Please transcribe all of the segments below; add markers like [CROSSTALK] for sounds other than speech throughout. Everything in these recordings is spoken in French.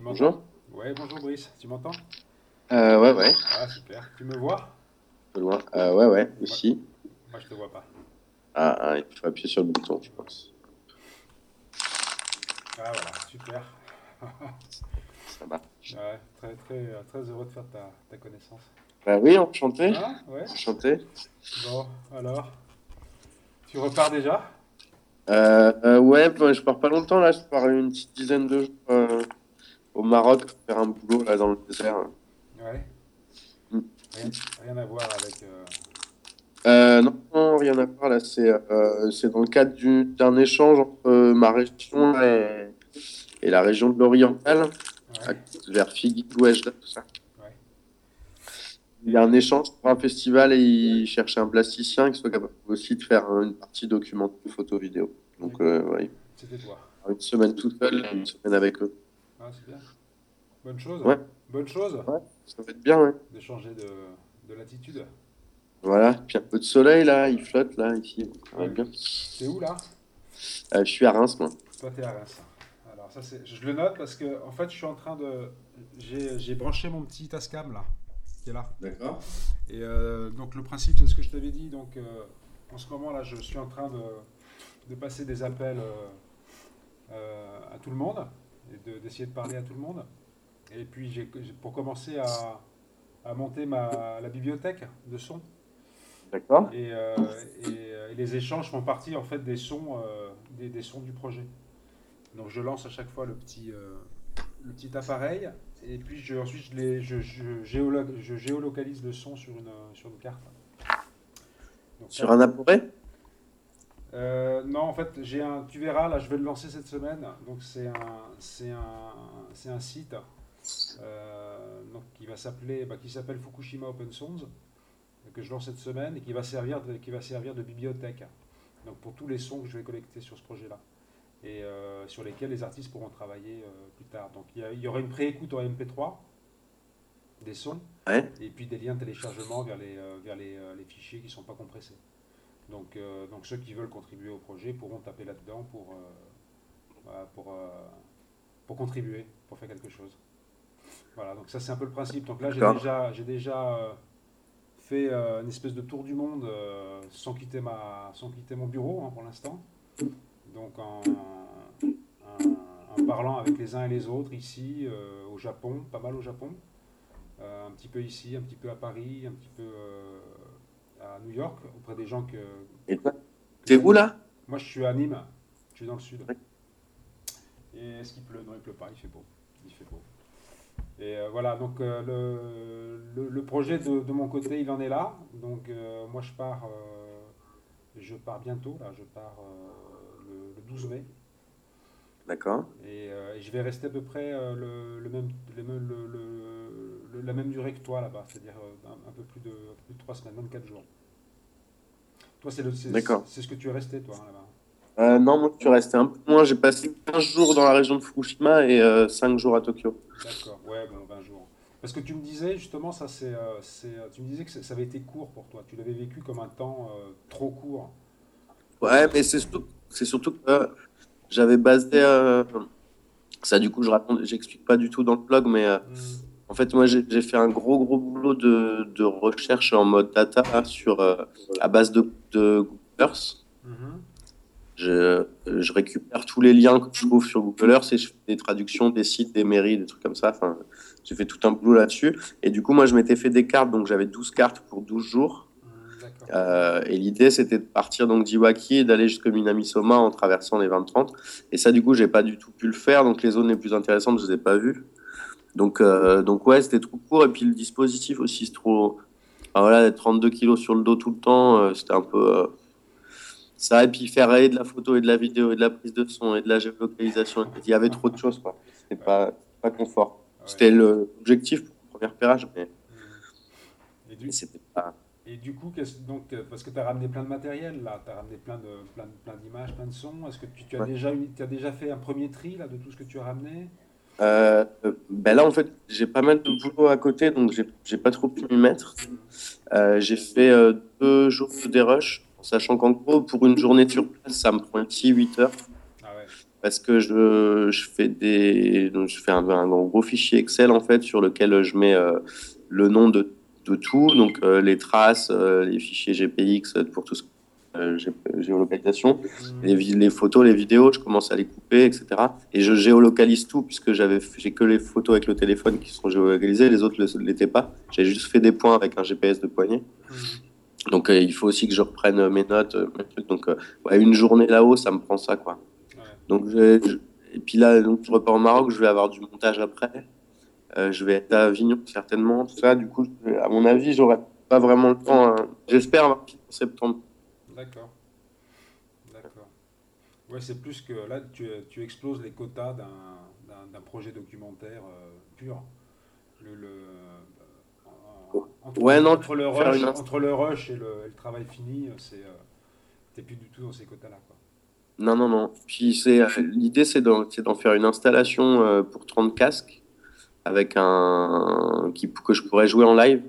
Tu Bonjour Ouais, bonjour Brice, tu m'entends euh, Ouais, ouais, Ah, super. Tu me vois un peu loin. Euh, ouais, ouais, ici. Moi, je te vois pas. Ah, ah, il faut appuyer sur le bouton, je pense. Ah, voilà, super. [LAUGHS] Ça va. Ouais, très, très, euh, très heureux de faire ta, ta connaissance. Bah oui, enchanté. Ah, ouais Enchanté. Bon, alors Tu repars déjà? Euh, euh, ouais, bah, je pars pas longtemps là, je pars une petite dizaine de jours Maroc pour faire un boulot là dans le désert. Ouais. Mm. Rien, rien à voir avec... euh, Euh, non, non, rien à voir là, c'est euh, c'est dans le cadre du- d'un échange entre euh, ma région et, et la région de l'Oriental, ouais. vers Figui, Ouajda, tout ça. Ouais. Il y a un échange pour un festival et ils cherchaient un plasticien qui soit capable aussi de faire une partie documentaire, photo, vidéo. Donc, C'était toi. une semaine tout seul et une semaine avec eux. Ah, c'est bien. Bonne chose. Ouais. Bonne chose Ça va être bien, ouais. de changer de, de latitude. Voilà, puis un peu de soleil là, il flotte là, ici. Ça va être bien. T'es où là? Euh, je suis à Reims, moi. Toi, t'es à Reims. Alors, ça, c'est... Je le note parce que, en fait, je suis en train de... J'ai, j'ai branché mon petit Tascam, là, qui est là. D'accord. Et euh, donc, le principe, c'est ce que je t'avais dit. Donc, euh, en ce moment, là, je suis en train de, de passer des appels euh, euh, à tout le monde et de- d'essayer de parler à tout le monde. Et puis, j'ai, pour commencer à, à monter ma, la bibliothèque de sons. D'accord. Et, euh, et, euh, et les échanges font partie en fait des sons, euh, des, des sons du projet. Donc je lance à chaque fois le petit, euh, le petit appareil et puis je, ensuite je, les, je, je, je géolocalise le son sur une, sur une carte. Donc, Sur un appareil? Non, en fait, j'ai un, tu verras, là, je vais le lancer cette semaine. Donc, c'est un, c'est un, c'est un site donc, qui va s'appeler, bah, qui s'appelle Fukushima Open Source, que je lance cette semaine et qui va servir de, qui va servir de bibliothèque. Donc, pour tous les sons que je vais collecter sur ce projet-là et euh, sur lesquels les artistes pourront travailler euh, plus tard. Donc, il y, aura une pré-écoute en MP3 des sons Ouais. et puis des liens de téléchargement vers les, euh, vers les, euh, les fichiers qui ne sont pas compressés. Donc, euh, donc ceux qui veulent contribuer au projet pourront taper là-dedans pour, euh, voilà, pour, euh, pour contribuer, pour faire quelque chose. Voilà, donc ça c'est un peu le principe. Donc là j'ai déjà, j'ai déjà euh, fait euh, une espèce de tour du monde euh, sans, quitter ma, sans quitter mon bureau hein, pour l'instant. Donc en, en- en parlant avec les uns et les autres ici, euh, au Japon, pas mal au Japon, euh, un petit peu ici, un petit peu à Paris, un petit peu euh, à New York, auprès des gens que. Et toi, t'es où là Moi je suis à Nîmes, je suis dans le sud. Et est-ce qu'il pleut? Non, il pleut pas, il fait beau. Il fait beau. Et euh, voilà, donc euh, le, le, le projet de, de mon côté, il en est là. Donc euh, moi je pars, je pars bientôt, là, je pars le, le 12 mai. D'accord. Et, euh, et je vais rester à peu près euh, le, le même, le, le- la même durée que toi là-bas, c'est-à-dire euh, un, un peu plus de, plus de 3 semaines, 24 jours. Toi, c'est le- c'est- D'accord. c'est ce que tu es resté, toi, hein, là-bas. Euh, non, moi, je suis resté un peu moins. J'ai passé 15 jours dans la région de Fukushima et euh, 5 jours à Tokyo. D'accord, ouais, bon, 20 jours. Parce que tu me disais, justement, ça c'est, euh, euh, tu me disais que ça avait été court pour toi. Tu l'avais vécu comme un temps euh, trop court. Ouais, mais c'est surtout, c'est surtout que j'avais basé. ça, du coup, je raconte, j'explique pas du tout dans le blog, mais euh, en fait, moi, j'ai fait un gros, gros boulot de, de recherche en mode data sur, à base de, de Google Earth. Mhm. Je, je récupère tous les liens que je trouve sur Google Earth et je fais des traductions des sites, des mairies, des trucs comme ça. Enfin, j'ai fait tout un boulot là-dessus. Et du coup, moi, je m'étais fait des cartes, donc j'avais 12 cartes pour 12 jours. D'accord. Euh, et l'idée, c'était de partir donc d'Iwaki et d'aller jusqu'à Minamisoma en traversant les 20-30. Et ça, du coup, j'ai pas du tout pu le faire. Donc, les zones les plus intéressantes, je les ai pas vues. Donc, euh, donc ouais, c'était trop court. Et puis, le dispositif aussi, c'est trop. Enfin, voilà, d'être 32 kilos sur le dos tout le temps, euh, c'était un peu. Ça, et puis faire et de la photo et de la vidéo et de la prise de son et de la géolocalisation. Il y avait trop de choses, quoi. C'était pas, pas confort. Ah ouais. C'était l'objectif pour le premier repérage, mais. Et du, mais c'était pas. et du coup, donc, euh, parce que tu as ramené plein de matériel, là, tu as ramené plein, de, plein, de- plein d'images, plein de sons. Est-ce que tu, tu as, Ouais. déjà as déjà fait un premier tri là, de tout ce que tu as ramené? Euh, euh, ben là, en fait, j'ai pas mal de boulot à côté, donc j'ai pas trop pu m'y mettre. Euh, j'ai fait euh, deux jours de dérush, en sachant qu'en gros, pour une journée sur place, ça me prend un petit 8 heures. Ah ouais. parce que je, je fais des, donc je fais un, un gros fichier Excel en fait sur lequel je mets euh, le nom de, de tout, donc euh, les traces, euh, les fichiers GPX pour tout ce gé- géolocalisation, Mhm. les, les photos, les vidéos, je commence à les couper, etc. Et je géolocalise tout puisque j'avais, j'ai que les photos avec le téléphone qui sont géolocalisées, les autres ne l'étaient pas. J'ai juste fait des points avec un GPS de poignet. Mhm. Donc euh, il faut aussi que je reprenne euh, mes notes, euh, mes trucs. Donc ouais, une journée là-haut, ça me prend ça quoi. Ouais. Donc je, je- et puis là, donc je repars au Maroc, je vais avoir du montage après. Euh, je vais être à Avignon certainement, tout ça. Du coup, je- à mon avis, j'aurai pas vraiment le temps. hein. J'espère en septembre. D'accord. D'accord. Ouais, c'est plus que là, tu, tu exploses les quotas d'un, projet documentaire euh, pur. Le, entre, Ouais, non, entre, le rush, une inst- entre le rush et le, et le travail fini, c'est, euh, t'es plus du tout dans ces quotas-là. Quoi. Non, non, non. Puis l'idée, c'est d'en, faire une installation euh, pour 30 casques avec un qui que je pourrais jouer en live,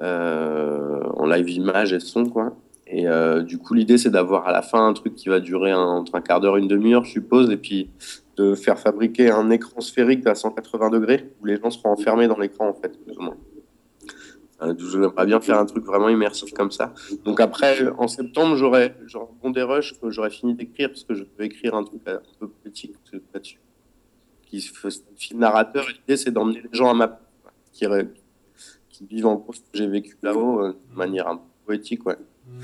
euh, en live image et son quoi. Et du coup, l'idée, c'est d'avoir à la fin un truc qui va durer un- entre un quart d'heure, une demi-heure, je suppose, et puis de faire fabriquer un écran sphérique à 180 degrés où les gens seront enfermés dans l'écran en fait, plus ou moins. Euh, J'aimerais bien faire un truc vraiment immersif comme ça. Donc après, en septembre, j'aurai bon des rushs que j'aurai fini d'écrire parce que je peux écrire un truc un peu politique là-dessus. Qui se fait un film narrateur. L'idée, c'est d'emmener les gens à ma qui, qui vivent en gros ce que j'ai vécu là-haut euh, de manière un peu poétique, ouais. Mhm.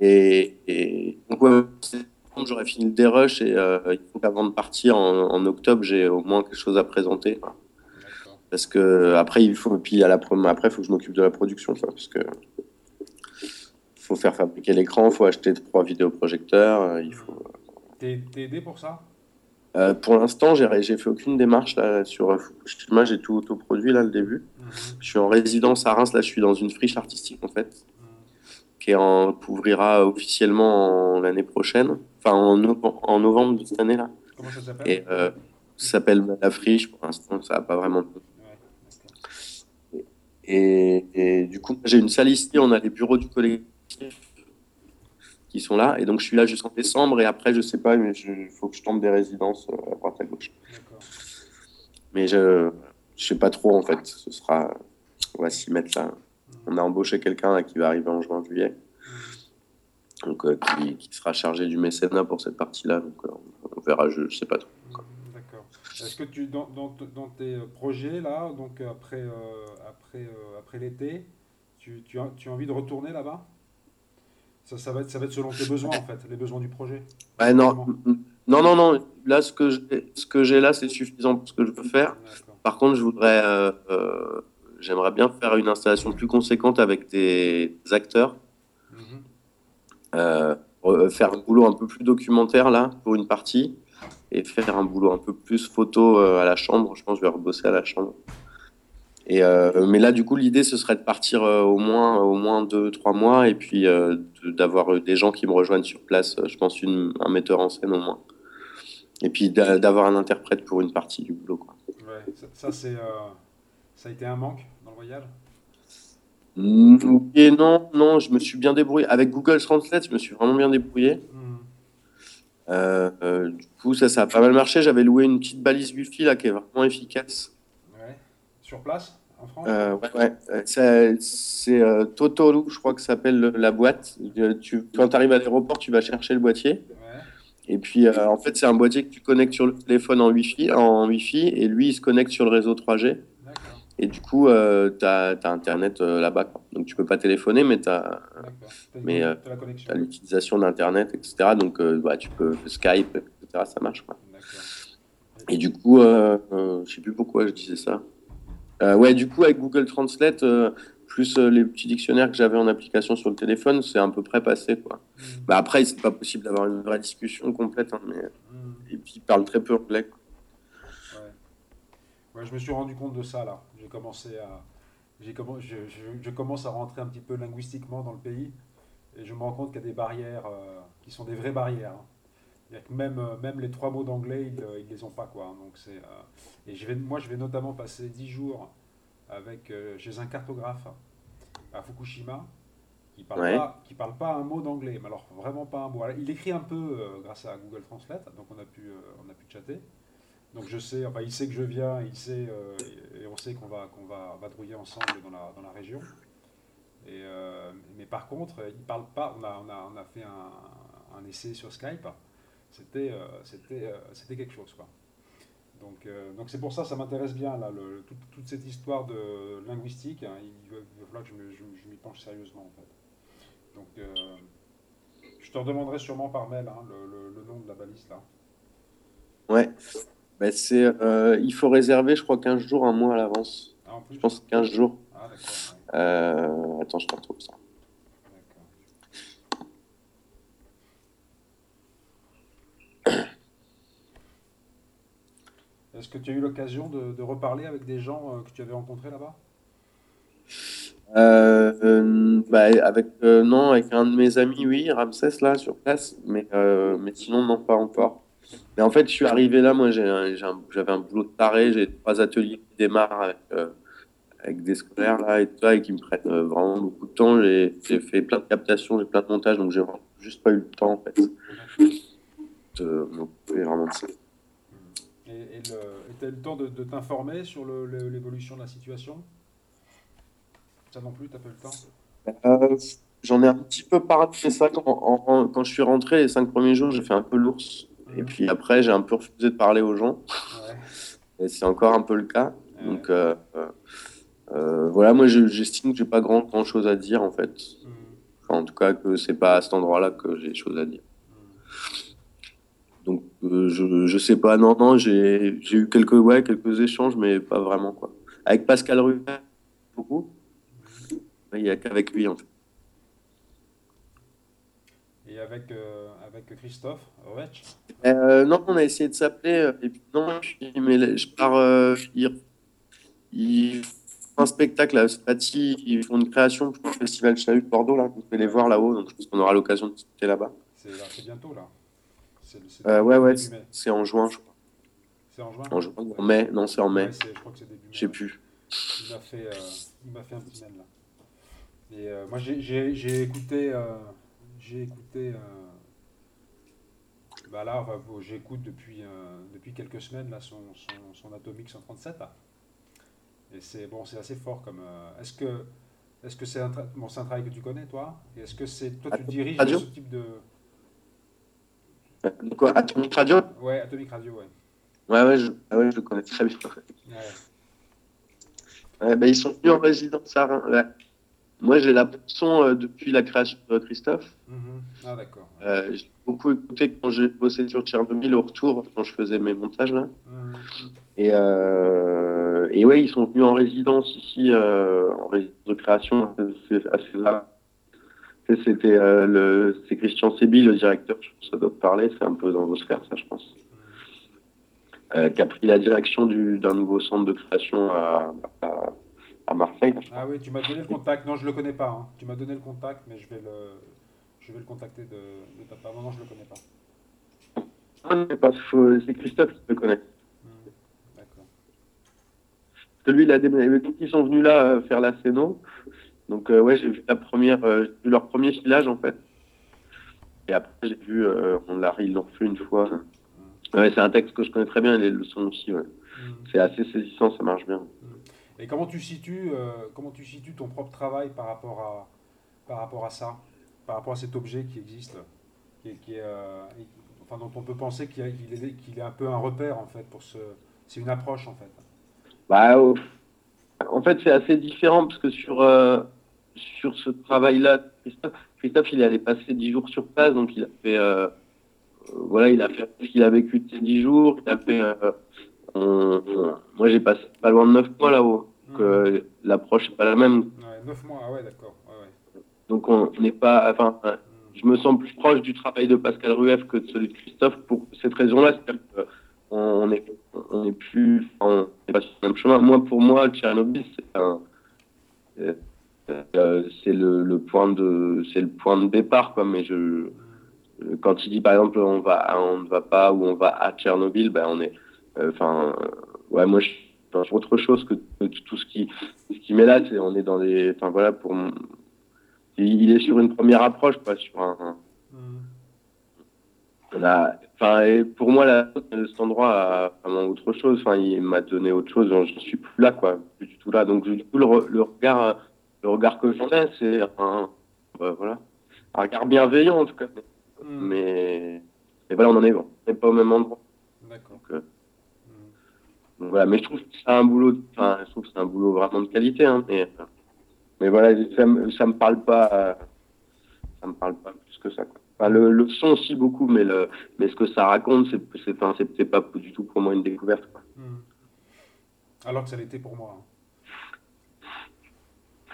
Et, et donc ouais, en septembre, j'aurai fini le dérush et euh, il faut qu'avant de partir en, en octobre, j'ai au moins quelque chose à présenter. quoi. Parce que après, il faut, puis à la prom- après, faut que je m'occupe de la production, quoi, parce que faut faire fabriquer l'écran, il faut acheter trois vidéoprojecteurs, euh, il faut. T'es, t'es aidé pour ça? Euh, pour l'instant, j'ai j'ai fait aucune démarche là sur euh, Fukushima, j'ai tout autoproduit là le début. Mhm. Je suis en résidence à Reims, là, je suis dans une friche artistique en fait, qui, en, ouvrira officiellement en- l'année prochaine, enfin en, en novembre de cette année là. Comment ça s'appelle? Et euh, ça s'appelle la friche. Pour l'instant, ça n'a pas vraiment de. Et, et du coup, j'ai une salle ici, on a les bureaux du collectif qui sont là. Et donc, je suis là jusqu'en décembre. Et après, je sais pas, mais il faut que je tombe des résidences euh, à droite à gauche. Mais je je sais pas trop, en fait. Ce sera. On va s'y mettre là. On a embauché quelqu'un qui va arriver en juin-juillet. Mhm. Donc, euh, qui, qui sera chargé du mécénat pour cette partie-là. Donc, euh, on verra, je, je sais pas trop. Mhm, D'accord. Est-ce que tu, dans, dans, dans tes projets, là, donc après, euh, après, euh, après l'été, tu, tu, as, tu as envie de retourner là-bas? Ça, ça, va être, ça va être selon tes besoins, en fait, les besoins du projet. Ouais, non, non, non, non. Là, ce que j'ai- ce que j'ai là, c'est suffisant pour ce que je veux faire. D'accord. Par contre, je voudrais, euh, euh, j'aimerais bien faire une installation plus conséquente avec des acteurs, Mhm. euh, euh, faire un boulot un peu plus documentaire là pour une partie et faire un boulot un peu plus photo euh, à la chambre. Je pense que je vais rebosser à la chambre. Et euh, mais là, du coup, l'idée ce serait de partir euh, au moins au moins deux trois mois et puis euh, d'avoir des gens qui me rejoignent sur place. Je pense une, un metteur en scène au moins. Et puis d'a- d'avoir un interprète pour une partie du boulot. Quoi. Ouais, ça, ça, c'est, ça a été un manque dans le voyage? Mm, Et non, non, je me suis bien débrouillé. Avec Google Translate, je me suis vraiment bien débrouillé. Mhm. Euh, euh, du coup, ça, ça a pas mal marché. J'avais loué une petite balise Wi-Fi là qui est vraiment efficace. Ouais. Sur place, en France? Euh, ouais, C'est euh, Totoru, je crois que ça s'appelle le- la boîte. Tu, quand tu arrives à l'aéroport, tu vas chercher le boîtier. Ouais. Et puis, en fait, c'est un boîtier que tu connectes sur le téléphone en Wi-Fi, en Wi-Fi et lui, il se connecte sur le réseau 3G. Et du coup, euh, tu as, Internet euh, là-bas. Donc, tu peux pas téléphoner, mais tu as, Mais, euh, l'utilisation d'Internet, etc. Donc, bah, tu peux Skype, etc. Ça marche. Quoi. Et du coup, je sais plus pourquoi je disais ça. Ouais, du coup, avec Google Translate, plus les petits dictionnaires que j'avais en application sur le téléphone, c'est à peu près passé. Quoi. Mhm. Bah, après, c'est pas possible d'avoir une vraie discussion complète. hein, mais... Mhm. Et puis, ils parlent très peu anglais. quoi. Ouais. Je me suis rendu compte de ça là. J'ai commencé à, j'ai commen- je, je- je commence à rentrer un petit peu linguistiquement dans le pays et je me rends compte qu'il y a des barrières euh, qui sont des vraies barrières. hein. C'est-à-dire que même, euh, même les trois mots d'anglais, ils, euh, ils les ont pas quoi. hein. Donc c'est, euh, et je vais, moi, je vais notamment passer 10 jours avec, euh, chez un cartographe à Fukushima qui parle pas, qui parle pas un mot d'anglais, mais alors vraiment pas un mot. il écrit un peu euh, grâce à Google Translate, donc on a pu, on a pu chatter. Donc je sais, enfin il sait que je viens, il sait, et on sait qu'on va, qu'on va vadrouiller ensemble dans la, dans la région. Et, mais par contre, il parle pas. On a, on a, on a fait un, un essai sur Skype. C'était, quelque chose quoi. Donc, euh, c'est pour ça, ça m'intéresse bien là, le, toute cette histoire de linguistique. Hein, il, va, falloir que je, m'y penche sérieusement en fait. Donc, euh, je te redemanderai sûrement par mail hein, le, nom de la balise là. Ouais. Bah, c'est, euh, il faut réserver, je crois, 15 jours, un mois à l'avance. Ah, je pense 15 jours. Ah, d'accord. attends, je te retrouve ça. Est-ce que tu as eu l'occasion de, reparler avec des gens euh, que tu avais rencontrés là-bas? Euh, euh, bah, avec non avec un de mes amis oui Ramsès là sur place mais mais sinon non pas encore mais en fait je suis arrivé là moi j'avais un, boulot de taré j'ai trois ateliers qui démarrent avec, des scolaires là et tout ça et qui me prennent vraiment beaucoup de temps j'ai fait plein de captations j'ai plein de montages donc j'ai juste pas eu le temps en fait de m'occuper vraiment de ça et tu as eu le temps de, t'informer sur l'évolution de la situation? Ça non plus, tu n'as pas eu le temps? Euh, J'en ai un petit peu parlé de ça quand, quand, je suis rentré. Les cinq premiers jours, j'ai fait un peu l'ours. Et puis après, j'ai un peu refusé de parler aux gens. Et c'est encore un peu le cas. Donc euh, euh, voilà, moi j'estime que j'ai pas grand, grand chose à dire en fait. Mmh. en tout cas, que c'est pas à cet endroit-là que j'ai des choses à dire. Donc euh, je je sais pas non non j'ai eu quelques ouais quelques échanges mais pas vraiment quoi. Avec Pascal Rue beaucoup. Il n'y a qu'avec lui en fait. Et avec euh, avec Christophe Ovech euh, Non on a essayé de s'appeler et puis non mais je pars euh, il, il un spectacle à Spati, ils font une création pour le festival Chahut de Bordeaux là, vous pouvez les voir là-haut donc je pense qu'on aura l'occasion de discuter là-bas. C'est bientôt là. Euh, ouais, ouais, c'est en juin, je crois. C'est en juin? En juin en mai Non, c'est en mai. je crois que c'est début mai. Je sais plus. Il m'a fait, euh, fait un petit mail là. Et euh, moi, j'ai écouté. Euh, j'ai écouté. bah là, enfin, j'écoute depuis, depuis quelques semaines là, son, son, son Atomic 137. Là. Et c'est bon, c'est assez fort comme. est-ce que est-ce que c'est un, bon, un travail que tu connais, toi? Et est-ce que c'est toi tu diriges ce type de Quoi? Atomic Radio? Ouais, Atomic Radio, ouais. Ouais, ouais, je, ah ouais, je le connais très bien. Ouais. ouais bah, ils sont venus en résidence à Reims. Moi, j'ai la son euh, depuis la création de Christophe. -hmm. Ah, d'accord. Euh, j'ai beaucoup écouté quand j'ai bossé sur Tchernobyl au retour, quand je faisais mes montages là. -hmm. Et, euh, et ouais, ils sont venus en résidence ici, euh, en résidence de création, c'est assez là c'était le, c'est Christian Sébi, le directeur, je ça doit parler, c'est un peu dans vos sphères, ça, je pense. Euh, qui a pris la direction du, d'un nouveau centre de création à, à, Marseille. Ah oui, tu m'as donné le contact. Non, je le connais pas. Hein. Tu m'as donné le contact, mais je vais le, je vais le contacter de, de ta part. Non, non, je le connais pas. Ah, c'est Christophe qui le connaît. Hmm, d'accord. Celui, il a ils sont venus là euh, faire la scéno. Donc euh, ouais, j'ai vu la première, euh, vu leur premier filage en fait. Et après j'ai vu, euh, on l'a, ils l'ont refait une fois. Ouais, c'est un texte que je connais très bien, les leçons aussi. Ouais. Mm. C'est assez saisissant, ça marche bien. Et comment tu situes, comment tu situes ton propre travail par rapport à, par rapport à ça, par rapport à cet objet qui existe, qui, est, enfin dont on peut penser qu'il, est, est un peu un repère en fait pour ce, c'est une approche en fait. Bah, en fait, c'est assez différent parce que sur sur ce travail-là, Christophe, Christophe, il est allé passer dix jours sur place, donc il a fait, euh, voilà, il a fait ce qu'il a vécu de ces dix jours. Il a fait, euh, moi, j'ai passé pas loin de neuf mois là-haut. Donc, mmh. euh, l'approche n'est pas la même. Ouais, neuf mois, ah ouais, d'accord. Ouais, Donc, on n'est pas, enfin, mmh. je me sens plus proche du travail de Pascal Rueff que de celui de Christophe pour cette raison-là. C'est-à-dire qu'on est, on est plus, on n'est pas sur le même chemin. Moi, pour moi, Tchernobyl, c'est un, euh, c'est le, le, point de c'est le point de départ quoi mais je quand il dit par exemple on va on ne va pas ou on va à Tchernobyl ben on est euh, enfin euh, ouais moi je autre chose que, tout ce qui ce qui met là c'est on est dans les enfin voilà pour il est sur une première approche, pas sur un. Là, enfin, pour moi, là, cet endroit a vraiment autre chose. Enfin, il m'a donné autre chose. Je suis plus là, quoi, plus du tout là. Donc, du coup, le, regard, le regard que j'en ai, c'est un, voilà, un regard bienveillant en tout cas. Hmm. Mais, mais voilà, on en est, on n'est pas au même endroit. D'accord. Donc, euh, voilà, mais je trouve que c'est un boulot, enfin, je trouve que c'est un boulot vraiment de qualité. Hein, mais, mais voilà, ça me, ça me parle pas, ça me parle pas plus que ça. Quoi le, son aussi beaucoup, mais, le, mais ce que ça raconte, c'est enfin, pas du tout pour moi une découverte. Hmm. Alors que ça l'était pour moi. Hein.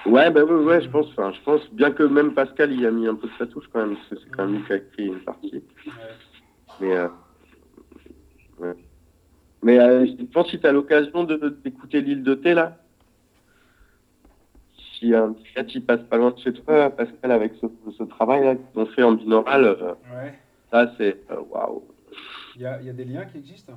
Ouais, bah ouais, je pense, je pense, bien que même Pascal y a mis un peu de sa touche quand même, parce que c'est quand même lui qui a écrit une partie. Mais, euh, mais euh, je pense que si tu as l'occasion d'écouter l'île de thé, là, si un qui passe pas loin de chez toi, Pascal, avec ce, travail-là qu'ils ont fait en binaural, euh, ça, c'est euh, waouh. Il y a, y a, des liens qui existent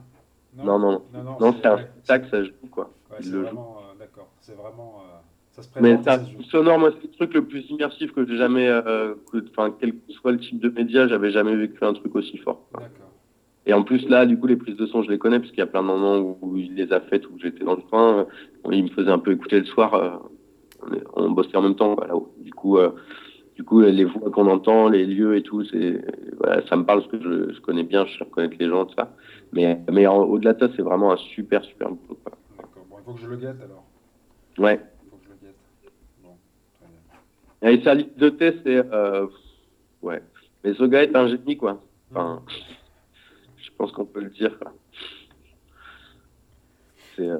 Non, non, non, non, c'est un spectacle, ça joue, quoi. c'est vraiment, euh, d'accord, c'est vraiment, ça se présente. Mais c'est sonore, moi, c'est le truc le plus immersif que j'ai jamais, enfin, quel que soit le type de média, j'avais jamais vécu un truc aussi fort. D'accord. Et en plus, là, du coup, les prises de son, je les connais, puisqu'il y a plein de moments où, il les a faites, où j'étais dans le coin. il me faisait un peu écouter le soir on, bossait en même temps. Voilà. Du coup, euh, du coup, les voix qu'on entend, les lieux et tout, c'est voilà, ça me parle parce que je, connais bien, je sais reconnaître les gens, tout ça. Mais, mais au-delà de ça, c'est vraiment un super, super boulot. D'accord. Bon, il faut que je le guette alors. Ouais. Il faut que je le guette. Bon, très bien. Et sa liste de thé, c'est. Euh, ouais. Mais ce gars est un génie, quoi. Enfin, je pense qu'on peut le dire. Euh,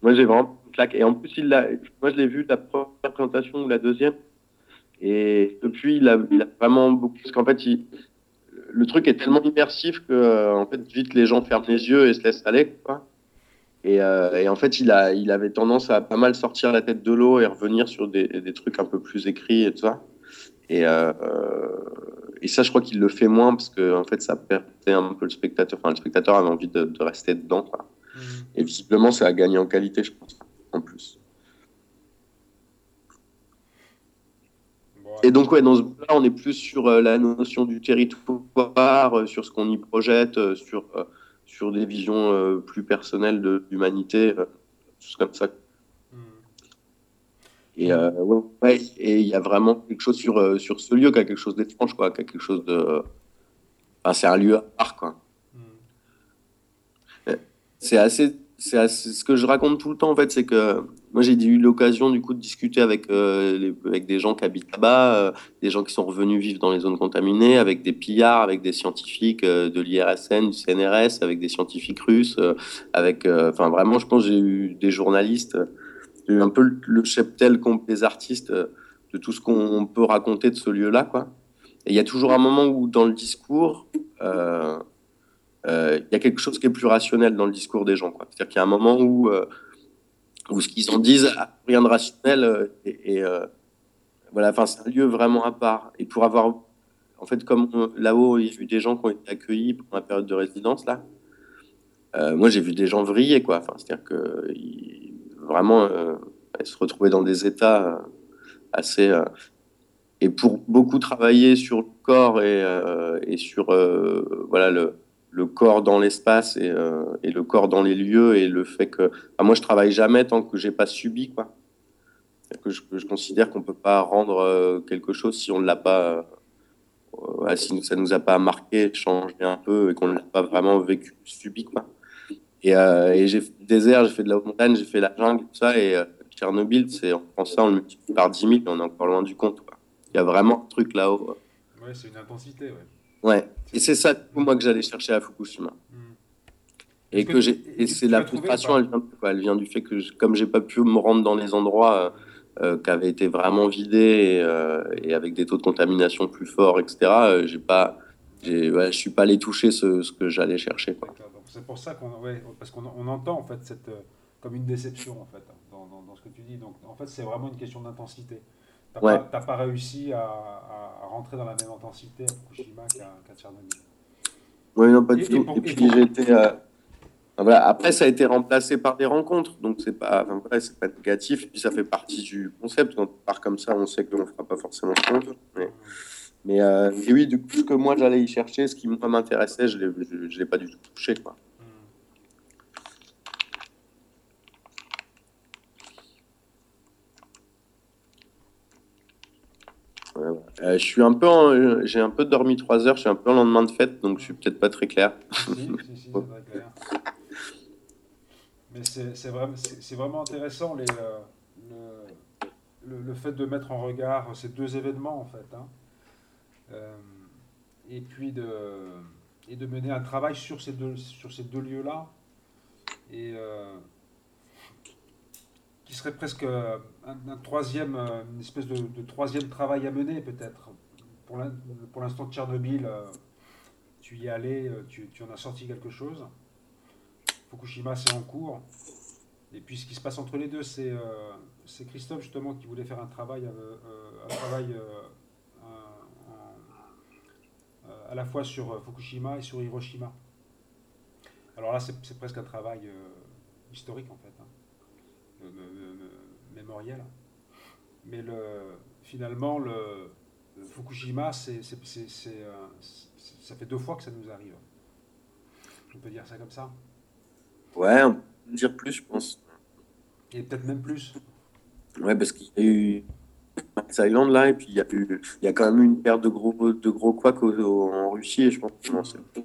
moi, j'ai vraiment et en plus, il l'a, moi, je l'ai vu la première présentation ou la deuxième. Et depuis, il a, a vraiment beaucoup. Parce qu'en fait, il, le truc est tellement immersif que, euh, en fait, vite, les gens ferment les yeux et se laissent aller. Quoi. Et, euh, et, en fait, il, a, il avait tendance à pas mal sortir la tête de l'eau et revenir sur des, trucs un peu plus écrits et tout ça. Et, et ça, je crois qu'il le fait moins parce que, en fait, ça perdait un peu le spectateur. Enfin, le spectateur avait envie de, de rester dedans. Quoi. Mmh. Et visiblement, ça a gagné en qualité, je pense en plus. Et donc, ouais, dans ce là on est plus sur euh, la notion du territoire, euh, sur ce qu'on y projette, euh, sur, sur des visions plus personnelles de l'humanité, tout comme ça. Et ouais, et il y a vraiment quelque chose sur, sur ce lieu qui a quelque chose d'étrange, quoi, qui a quelque chose de. Enfin, c'est un lieu à part, quoi. Hmm. C'est assez c'est ce que je raconte tout le temps en fait, c'est que moi j'ai eu l'occasion du coup de discuter avec euh, avec des gens qui habitent là-bas, euh, des gens qui sont revenus vivre dans les zones contaminées, avec des pillards, avec des scientifiques euh, de l'IRSN, du CNRS, avec des scientifiques russes, avec enfin vraiment je pense j'ai eu des journalistes, un peu le, cheptel des artistes de tout ce qu'on peut raconter de ce lieu-là quoi. Et il y a toujours un moment où dans le discours euh, il y a quelque chose qui est plus rationnel dans le discours des gens. C'est-à-dire qu'il y a un moment où, euh, où ce qu'ils en disent rien de rationnel euh, et, voilà, enfin c'est un lieu vraiment à part. Et pour avoir, en fait, comme là-haut, il y a eu des gens qui ont été accueillis pendant la période de résidence là. moi, j'ai vu des gens vriller, quoi. Enfin, c'est-à-dire que vraiment, se retrouver dans des états assez et pour beaucoup travailler sur le corps et, sur voilà le le corps dans l'espace et, euh, et, le corps dans les lieux et le fait que moi je travaille jamais tant que j'ai pas subi quoi. Que je, considère qu'on peut pas rendre euh, quelque chose si on ne l'a pas euh, si ça nous a pas marqué changé un peu et qu'on ne l'a pas vraiment vécu subi et, et j'ai fait du désert j'ai fait de la haute montagne j'ai fait la jungle tout ça et Tchernobyl c'est en français on le multiplie par 10 000 mais on est encore loin du compte il y a vraiment un truc là-haut ouais c'est une intensité ouais Ouais, et c'est ça, pour moi, que j'allais chercher à Fukushima. Hmm. Et, que, j'ai, et c'est la frustration, elle vient, elle vient, du fait que, je, comme j'ai pas pu me rendre dans les endroits euh, euh qui avaient été vraiment vidés et, euh, et, avec des taux de contamination plus forts, etc., euh, j'ai pas, j'ai, ouais, je suis pas allé toucher ce, ce que j'allais chercher. Quoi. C'est pour ça qu'on, ouais, parce qu'on on entend en fait cette, comme une déception en fait dans, dans, dans, ce que tu dis. Donc en fait, c'est vraiment une question d'intensité. T'as ouais. pas, pas, réussi à, à, rentrer dans la même intensité à Fukushima qu'à qu Tchernobyl. Oui, non, pas du tout. Et, puis j'ai été. Euh, voilà. Après, ça a été remplacé par des rencontres, donc c'est pas, enfin, c'est pas négatif. Puis ça fait partie du concept. Quand on part comme ça, on sait qu'on fera pas forcément ce Mais, mais, euh, oui, du coup, ce que moi j'allais y chercher, ce qui m'intéressait, je ne l'ai pas du tout touché. Quoi. Euh, je suis un peu, j'ai un peu dormi trois heures. Je suis un peu en lendemain de fête, donc je suis peut-être pas très clair. Mais c'est vraiment, intéressant les, euh, le, le, fait de mettre en regard ces deux événements en fait, hein. Euh, et puis de et de mener un travail sur ces deux sur ces deux lieux là et qui serait presque euh, un, troisième, euh, une espèce de, troisième travail à mener peut-être. Pour l'instant, Tchernobyl, euh, tu y es allé, tu, tu, en as sorti quelque chose. Fukushima, c'est en cours. Et puis ce qui se passe entre les deux, c'est c'est Christophe justement qui voulait faire un travail, un travail à la fois sur Fukushima et sur Hiroshima. Alors là, c'est presque un travail historique en fait. Hein mémoriel. Mais le, finalement, le, Fukushima, c'est, euh, ça fait deux fois que ça nous arrive. On peut dire ça comme ça Ouais, on peut dire plus, je pense. Et peut-être même plus. Ouais, parce qu'il y a eu Thaïlande là, et puis il y a eu, il y a quand même eu une paire de gros, de gros couacs en Russie, et je pense que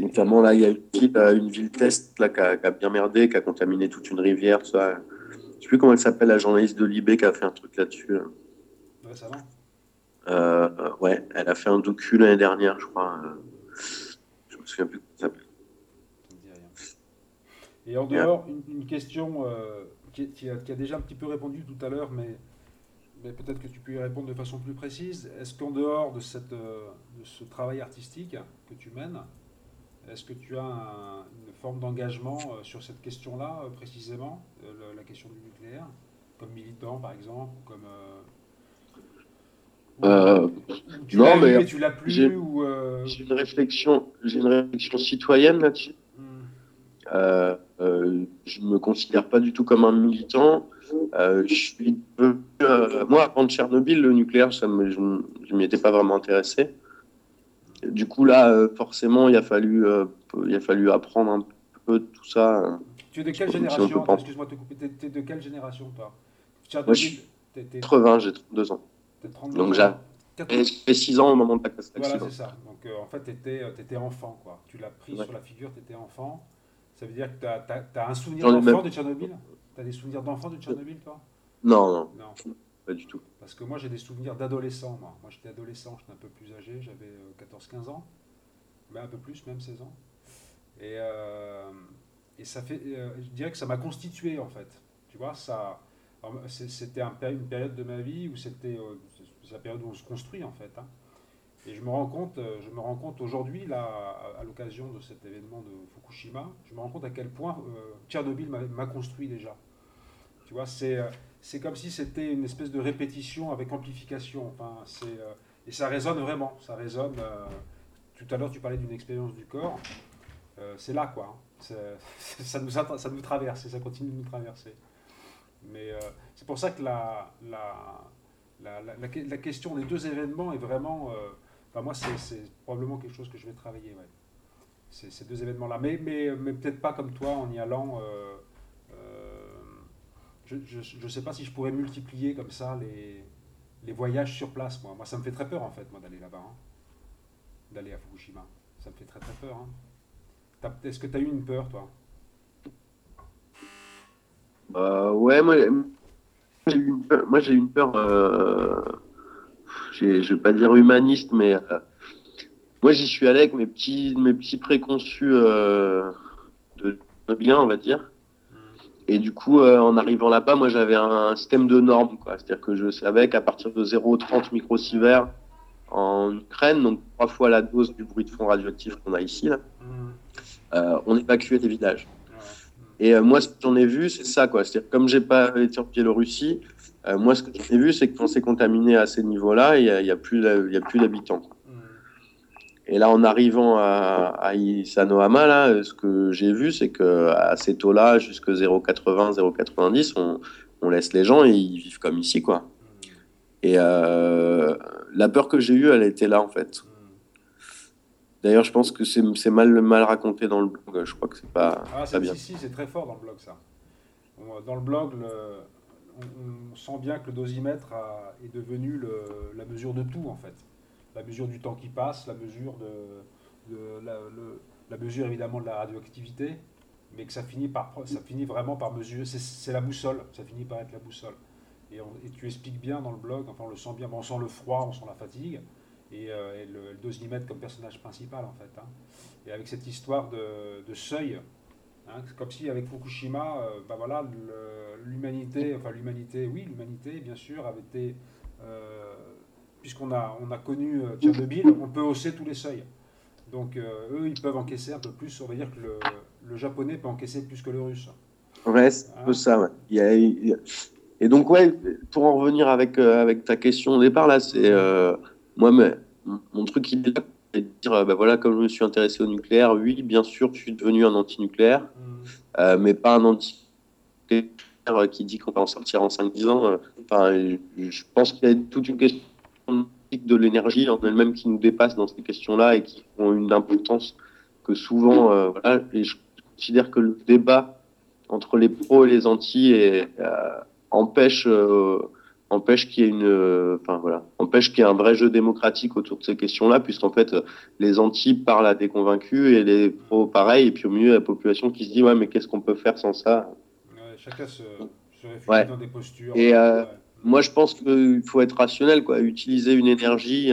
Notamment, là, il y a une ville, euh, une ville test là, qui, a, bien merdé, qui a contaminé toute une rivière. Ça. Je ne sais plus comment elle s'appelle, la journaliste de Libé qui a fait un truc là-dessus. Récemment euh, Ouais, elle a fait un docu l'année dernière, je crois. Euh, je me souviens plus comment ça s'appelle. Et en dehors, une, question euh, qui, a, déjà un petit peu répondu tout à l'heure, mais, mais peut-être que tu peux y répondre de façon plus précise. Est-ce qu'en dehors de, cette, de ce travail artistique que tu mènes, est-ce que tu as une forme d'engagement euh, sur cette question-là, euh, précisément, euh, la question du nucléaire, comme militant par exemple, comme tu non, mais tu l'as plus j'ai, une réflexion, j'ai une réflexion citoyenne là-dessus. Hmm. je me considère pas du tout comme un militant. je suis, moi, avant Tchernobyl, le nucléaire, ça me, je ne m'y étais pas vraiment intéressé. Du coup, là, euh, forcément, il a fallu, euh, il a fallu apprendre un peu tout ça. Euh, tu es de quelle génération Excuse-moi de te couper. Tu es, de quelle génération, toi? Moi, je suis 80, j'ai 32 ans. Donc, j'ai fait 6 ans au moment de ta casse Voilà, c'est ça. Donc, en fait, tu étais, enfant, quoi. Tu l'as pris sur la figure, tu étais enfant. Ça veut dire que tu as, un souvenir d'enfant de Tchernobyl? Tu as des souvenirs d'enfant de Tchernobyl, toi? Non, non, non. Pas du tout. Parce que moi, j'ai des souvenirs d'adolescent. Moi, moi j'étais adolescent, j'étais un peu plus âgé, j'avais 14-15 euh, ans, mais un peu plus, même 16 ans. Et, euh, et ça fait, euh, je dirais que ça m'a constitué, en fait. Tu vois, ça, c'était un, une période de ma vie où c'était la période où on se construit, en fait. Hein. Et je me rends compte, je me rends compte aujourd'hui, là, à, l'occasion de cet événement de Fukushima, je me rends compte à quel point Tchernobyl m'a construit déjà. Tu vois, c'est c'est comme si c'était une espèce de répétition avec amplification. Euh, et ça résonne vraiment. Ça résonne. Euh, tout à l'heure, tu parlais d'une expérience du corps. Euh, c'est là, quoi. Hein. [LAUGHS] ça, nous, traverse et ça continue de nous traverser. Mais c'est pour ça que la, la, la, la, question des deux événements est vraiment. Moi, c'est, probablement quelque chose que je vais travailler. Ces, deux événements-là. Mais, mais, mais peut-être pas comme toi en y allant je ne sais pas si je pourrais multiplier comme ça les, les, voyages sur place. Moi. ça me fait très peur en fait, moi, d'aller là-bas, hein. d'aller à Fukushima. Ça me fait très très peur. Hein. Est-ce que tu as eu une peur, toi? Bah, Ouais, moi, j'ai eu une peur je ne vais pas dire humaniste, mais euh, moi, j'y suis allé avec mes petits, mes petits préconçus euh, de bien, on va dire. Et du coup, euh, en arrivant là-bas, moi, j'avais un système de normes. C'est-à-dire que je savais qu'à partir de 0,30 microsieverts en Ukraine, donc trois fois la dose du bruit de fond radioactif qu'on a ici, là, euh, on évacuait des villages. Et euh, moi, ce que j'en ai vu, c'est ça. quoi. C'est-à-dire comme j'ai pas été en Biélorussie, euh, moi, ce que j'ai vu, c'est que quand c'est contaminé à ces niveaux-là, il n'y a, y a, plus, d'habitants. Et là, en arrivant à, à Isanohama, là, ce que j'ai vu, c'est que à ces taux-là, jusque 0,80, 0,90, on, on laisse les gens et ils vivent comme ici, quoi. Et euh, la peur que j'ai eue, elle était là, en fait. D'ailleurs, je pense que c'est mal, mal raconté dans le blog. Je crois que c'est pas, ah, pas bien. Si, si, c'est très fort dans le blog, ça. Dans le blog, le, on, sent bien que le dosimètre est devenu la mesure de tout, en fait. La mesure du temps qui passe, la mesure de, la, mesure évidemment de la radioactivité, mais que ça finit, par, ça finit vraiment par mesurer. C'est la boussole, ça finit par être la boussole. Et, tu expliques bien dans le blog, enfin on le sent bien, on sent le froid, on sent la fatigue, et, euh, le, dosimètre comme personnage principal en fait. Hein. Et avec cette histoire de seuil, hein, comme si avec Fukushima, euh, bah voilà, l'humanité, enfin l'humanité, oui, l'humanité bien sûr avait été, euh, puisqu'on a, on a connu euh, Tchernobyl, on peut hausser tous les seuils. Donc euh, eux, ils peuvent encaisser un peu plus. On va dire que le, le japonais peut encaisser plus que le russe. Ouais, c'est un peu ça. Ouais. Il y a, il y a... Et donc, ouais, pour en revenir avec, avec ta question au départ, là, c'est moi, mais, mon truc, il c'est de dire, ben voilà, comme je me suis intéressé au nucléaire, oui, bien sûr, je suis devenu un anti-nucléaire, mm. euh, mais pas un anti-nucléaire qui dit qu'on va en sortir en 5-10 ans. Enfin, je pense qu'il y a toute une question de l'énergie en elle-même qui nous dépasse dans ces questions-là et qui ont une importance que souvent, euh, voilà, et je considère que le débat entre les pros et les anti est, euh, empêche, euh, empêche qu'il y ait une, enfin voilà, empêche qu'il y ait un vrai jeu démocratique autour de ces questions-là, puisqu'en fait, les anti parlent à des convaincus et les pros pareil, et puis au milieu, la population qui se dit ouais, mais qu'est-ce qu'on peut faire sans ça? Ouais, Chacun se, se réfugie ouais. dans des postures. Et euh, ouais moi, je pense qu'il faut être rationnel, quoi. Utiliser une énergie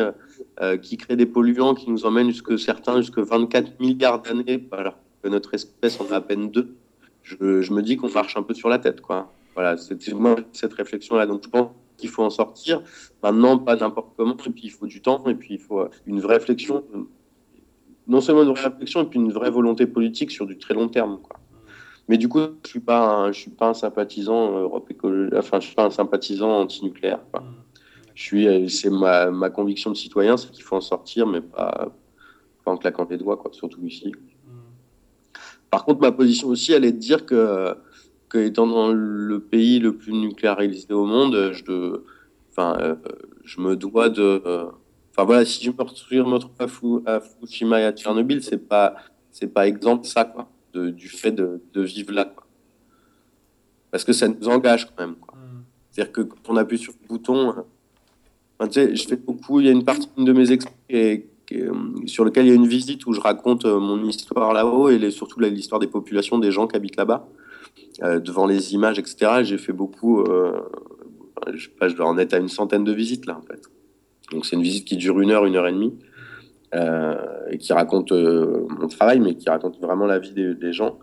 euh, qui crée des polluants qui nous emmènent jusque certains, jusque 24 milliards d'années, alors que notre espèce en a à peine deux. Je, je me dis qu'on marche un peu sur la tête, quoi. Voilà, c'est moi cette réflexion-là. Donc, je pense qu'il faut en sortir. Maintenant, pas n'importe comment. Et puis, il faut du temps. Et puis, il faut une vraie réflexion. Non seulement une vraie réflexion, et puis une vraie volonté politique sur du très long terme, quoi. Mais du coup, je suis pas un, je suis pas un sympathisant Europe écologie, enfin, je suis pas un sympathisant anti-nucléaire. Mmh. Je suis, c'est ma, ma conviction de citoyen, c'est qu'il faut en sortir, mais pas, pas en claquant les doigts, quoi, surtout ici. Mmh. Par contre, ma position aussi, elle est de dire que, étant dans le pays le plus nucléarisé au monde, je, de, euh, je me dois de, euh, enfin voilà, si je me retrouve à, Fou, à Fukushima et à Tchernobyl, c'est pas, c'est pas exemple ça, quoi de, du fait de, de vivre là. Quoi. Parce que ça nous engage quand même. Mm. C'est-à-dire que quand on appuie sur le bouton, euh, enfin, tu sais, je fais beaucoup, il y a une partie de mes est, sur lequel il y a une visite où je raconte mon histoire là-haut et surtout l'histoire des populations, des gens qui habitent là-bas, devant les images, etc. J'ai fait beaucoup, euh, je sais pas, je dois en être à une centaine de visites là en fait. Donc c'est une visite qui dure une heure, une heure et demie euh, et qui raconte euh, mon travail, mais qui raconte vraiment la vie des, gens.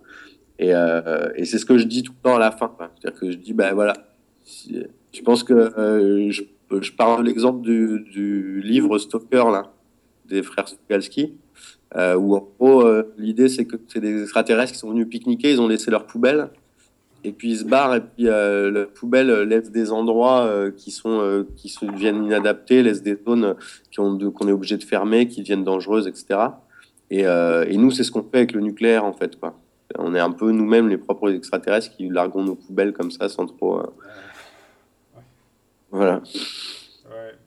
Et, euh, c'est ce que je dis tout le temps à la fin. C'est-à-dire que je dis, ben voilà, je pense que euh, je, je parle de l'exemple du, livre Stalker, là, des frères Stokalski, euh, où en gros, euh, l'idée c'est que c'est des extraterrestres qui sont venus pique-niquer, ils ont laissé leur poubelle, et puis ils se barrent et puis euh, la poubelle laisse des endroits euh, qui sont euh, qui se deviennent inadaptés, laisse des zones qu'on est obligé de fermer, qui deviennent dangereuses, etc. Et, euh, nous c'est ce qu'on fait avec le nucléaire en fait. On est un peu nous-mêmes les propres extraterrestres qui larguons nos poubelles comme ça sans trop. Euh... Voilà.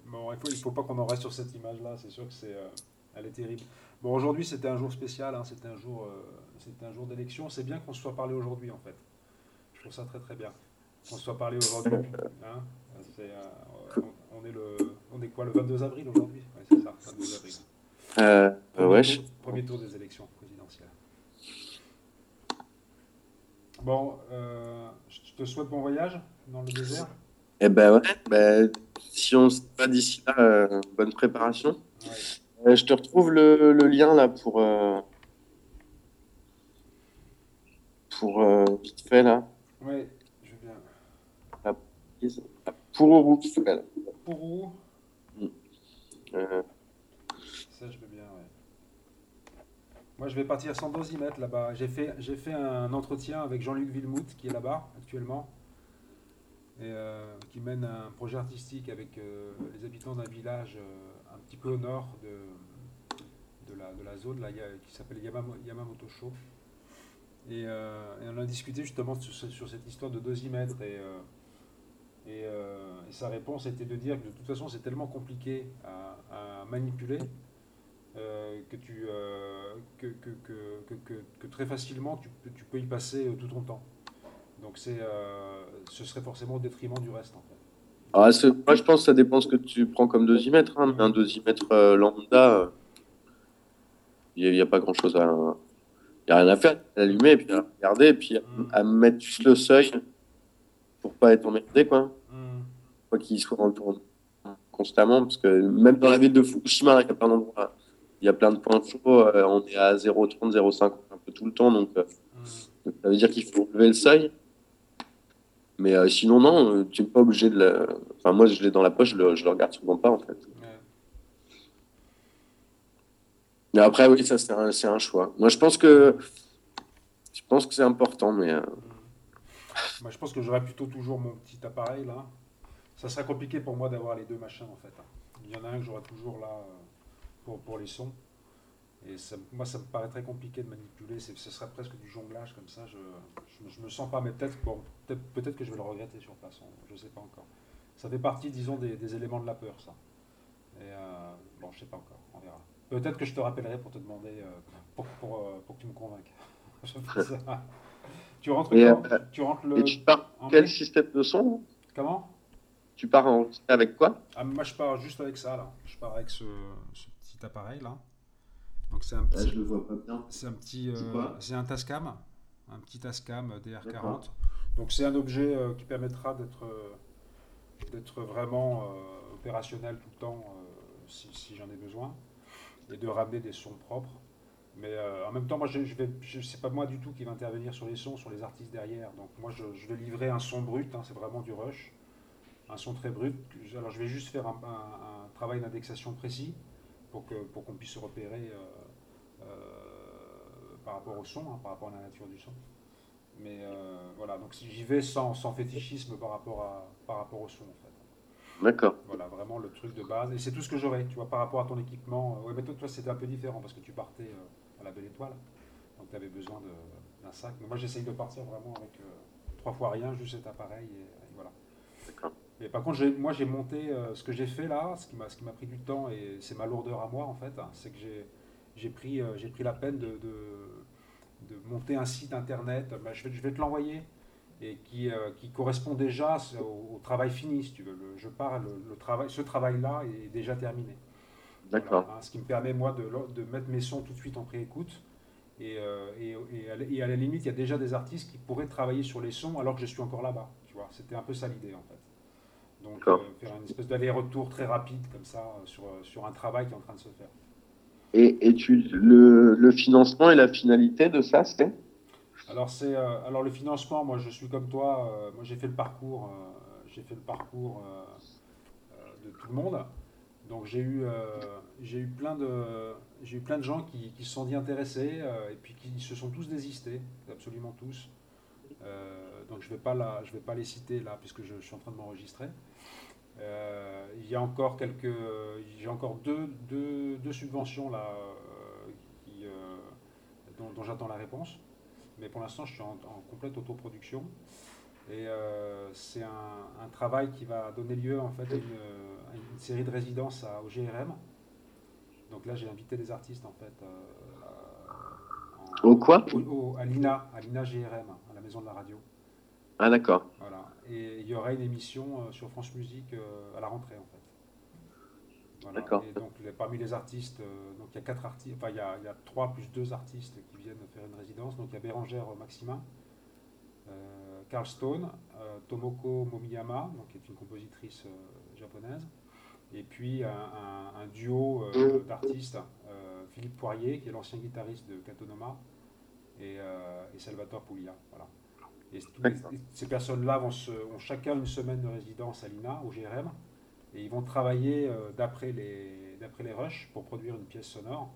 Bon, il faut, faut pas qu'on en reste sur cette image-là. C'est sûr que c'est, elle est terrible. Bon, aujourd'hui c'était un jour spécial. Hein. Un jour, c'était un jour d'élection. C'est bien qu'on se soit parlé aujourd'hui en fait. Trouve ça très très bien. On se soit parlé aujourd'hui. Hein est, euh, on, est le, on est quoi, le 22 avril aujourd'hui? Ouais, C'est ça, 22 avril. Euh, premier, ouais, tour, premier tour des élections présidentielles. Bon, euh, je te souhaite bon voyage dans le désert. Eh ben ouais, ben, si on ne se pas d'ici là, euh, bonne préparation. Ouais. je te retrouve le, le, lien là pour. pour vite fait là. Oui, je veux bien. Pourou qui s'appelle. Pourou mmh. euh. Ça, je veux bien, ouais. Moi, je vais partir sans dosimètre là-bas. J'ai fait, j'ai fait un entretien avec Jean-Luc Villemout, qui est là-bas actuellement, et euh, qui mène un projet artistique avec euh, les habitants d'un village un petit peu au nord de, de, la, de la zone là, qui s'appelle Yamamoto Show. Et, on a discuté justement sur, cette histoire de dosimètre et, et, sa réponse était de dire que de toute façon c'est tellement compliqué à, manipuler que, tu, que, que, très facilement tu, tu, peux y passer tout ton temps. Donc c'est, ce serait forcément au détriment du reste en fait. Ah, moi, je pense que ça dépend ce que tu prends comme dosimètre. Hein. Un dosimètre euh, lambda, il n'y a, pas grand-chose à... Il n'y a rien à faire, l'allumer, puis à regarder, et puis à, mettre juste le seuil pour pas être emmerdé, quoi. Mm. qu'il soit en tour constamment, parce que même dans la ville de Fukushima, il y a plein d'endroits, il y a plein de points chauds, euh, on est à 0,30, 0,50 un peu tout le temps, donc, euh, mm. donc ça veut dire qu'il faut lever le seuil. Mais euh, sinon, non, tu n'es pas obligé de le. Enfin, moi, je l'ai dans la poche, je le, je le regarde souvent pas, en fait. Mais après, oui, ça, c'est un, choix. Moi, je pense que. Je pense que c'est important, mais. Euh, moi, je pense que j'aurais plutôt toujours mon petit appareil, là. Ça serait compliqué pour moi d'avoir les deux machins, en fait. Il y en a un que j'aurais toujours là pour, pour les sons. Et moi, ça me paraît très compliqué de manipuler. Ce serait presque du jonglage comme ça. Je ne me sens pas, mais peut-être bon, peut, peut que je vais le regretter sur place. Je sais pas encore. Ça fait partie, disons, des, éléments de la peur, ça. Et euh, bon, je sais pas encore. Peut-être que je te rappellerai pour te demander, euh, pour, pour, euh, pour, que tu me convainques. [LAUGHS] tu rentres, tu rentres le. Et tu pars quel système de son Comment? Tu pars avec quoi? Ah, Moi, je pars juste avec ça, là. Je pars avec ce, ce petit appareil, là. Donc c'est un petit, je le vois pas bien. C'est un petit, euh, c'est un Tascam, un petit Tascam DR40. Donc c'est un objet euh, qui permettra d'être euh, d'être vraiment opérationnel tout le temps si, si j'en ai besoin et de ramener des sons propres. Mais en même temps, moi, je, vais, je, pas moi du tout qui va intervenir sur les sons, sur les artistes derrière. Donc moi, je, vais livrer un son brut, hein, c'est vraiment du rush, un son très brut. Alors je vais juste faire un, travail d'indexation précis pour que pour qu'on puisse se repérer par rapport au son, hein, par rapport à la nature du son. Mais euh, voilà, donc j'y vais sans, sans, fétichisme par rapport, à, par rapport au son. D'accord. Voilà, vraiment le truc de base. Et c'est tout ce que j'aurais, tu vois, par rapport à ton équipement. Ouais, mais toi, toi c'était un peu différent parce que tu partais euh, à la belle étoile. Donc tu avais besoin d'un sac. Mais moi, j'essaye de partir vraiment avec euh, trois fois rien, juste cet appareil. Et, voilà. D'accord. Mais par contre, moi, j'ai monté ce que j'ai fait là, ce qui m'a pris du temps et c'est ma lourdeur à moi en fait, hein, c'est que j'ai pris, j'ai pris la peine de de monter un site internet, bah, je, vais, je vais te l'envoyer, et qui, euh, qui, correspond déjà au, travail fini, si tu veux. je pars, le, travail, ce travail-là est déjà terminé. D'accord. Hein, ce qui me permet, moi, de, de, mettre mes sons tout de suite en préécoute. Et, euh, et, et, à la limite, il y a déjà des artistes qui pourraient travailler sur les sons alors que je suis encore là-bas. Tu vois, c'était un peu ça l'idée, en fait. Donc, euh, faire une espèce d'aller-retour très rapide, comme ça, sur, sur un travail qui est en train de se faire. Et, et tu, le, le, financement et la finalité de ça, c'est? Alors, c'est, euh, alors le financement, moi je suis comme toi, euh, moi j'ai fait le parcours, euh, j'ai fait le parcours de tout le monde. Donc j'ai eu, j'ai eu plein de, j'ai eu plein de gens qui, qui se sont dit intéressés et puis qui se sont tous désistés, absolument tous. donc je vais pas la, je vais pas les citer là puisque je, suis en train de m'enregistrer. Il y a encore quelques, j'ai encore deux, deux, deux, subventions là dont, j'attends la réponse. Mais pour l'instant, je suis en, complète autoproduction. Et c'est un, un, travail qui va donner lieu en fait à une, série de résidences à, au GRM. Donc là, j'ai invité des artistes en fait. au quoi? À l'INA, à l'INA GRM, à la maison de la radio. Ah d'accord. Voilà. Et il y aura une émission euh, sur France Musique euh, à la rentrée en fait. D'accord. Et donc parmi les artistes, euh, donc il y a quatre artistes, enfin il y a, il y a trois plus deux artistes qui viennent faire une résidence. Donc il y a Bérangère Maximin, Carl Stone, Tomoko Momiyama, donc qui est une compositrice japonaise, et puis un, duo d'artistes, Philippe Poirier, qui est l'ancien guitariste de Katonoma, et, et Salvatore Puglia. Voilà. Et ces personnes-là vont ont chacun une semaine de résidence à l'INA, au GRM, et ils vont travailler euh, d'après les, d'après les rushs pour produire une pièce sonore,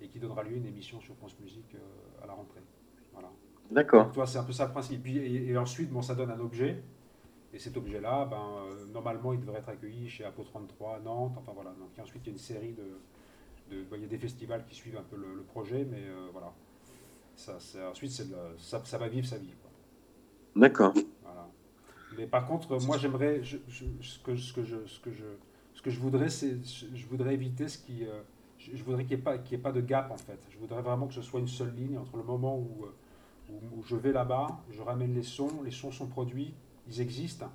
et qui donnera lieu à une émission sur France Musique euh, à la rentrée. Voilà. D'accord. Toi, c'est un peu ça le principe. Et, ensuite, bon, ça donne un objet, et cet objet-là, ben, euh, normalement, il devrait être accueilli chez Apo 33 à Nantes, enfin voilà. Donc ensuite, il y a une série de, de- bah, il y a des festivals qui suivent un peu le, le projet, mais euh, voilà. Ça, ensuite, c'est ça, ça va vivre sa vie. D'accord. Mais par contre, moi, j'aimerais, ce que, je, ce que je, ce que je voudrais, c'est, je voudrais éviter ce qui, euh, je, voudrais qu'il n'y ait pas, ait pas de gap en fait. Je voudrais vraiment que ce soit une seule ligne entre le moment où, euh, où, je vais là-bas, je ramène les sons, les sons sont produits, ils existent,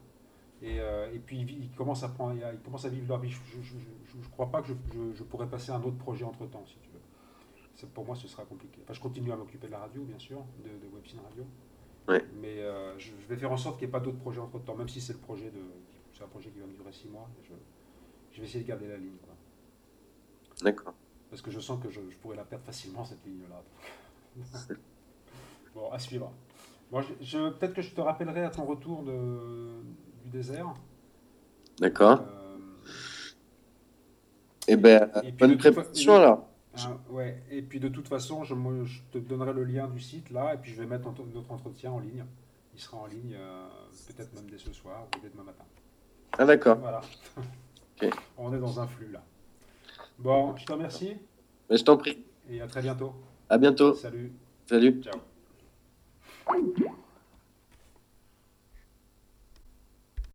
et, euh, et puis ils, commencent à prendre, ils commencent à vivre leur vie. Je ne crois pas que je, pourrais passer à un autre projet entre temps, si tu veux. Pour moi, ce sera compliqué. Enfin, je continue à m'occuper de la radio, bien sûr, de, de Webzine Radio. Ouais. Mais euh, je, je vais faire en sorte qu'il n'y ait pas d'autres projets entre temps, même si c'est le projet de, c'est un projet qui va me durer six mois. Je, je vais essayer de garder la ligne, quoi. D'accord. parce que je sens que je, je pourrais la perdre facilement cette ligne-là. [LAUGHS] bon, à suivre. Bon, je, peut-être que je te rappellerai à ton retour de, du désert. D'accord. Euh, Eh ben, Et bonne préparation alors. Ah, ouais, et puis de toute façon, je, me- je te donnerai le lien du site là, et puis je vais mettre notre notre entretien en ligne. Il sera en ligne euh, peut-être même dès ce soir ou dès demain matin. Ah, d'accord. Voilà. [LAUGHS] Ok. On est dans un flux là. Bon, je te remercie Mais je t'en prie. et à très bientôt. À bientôt. Salut. Salut. Ciao.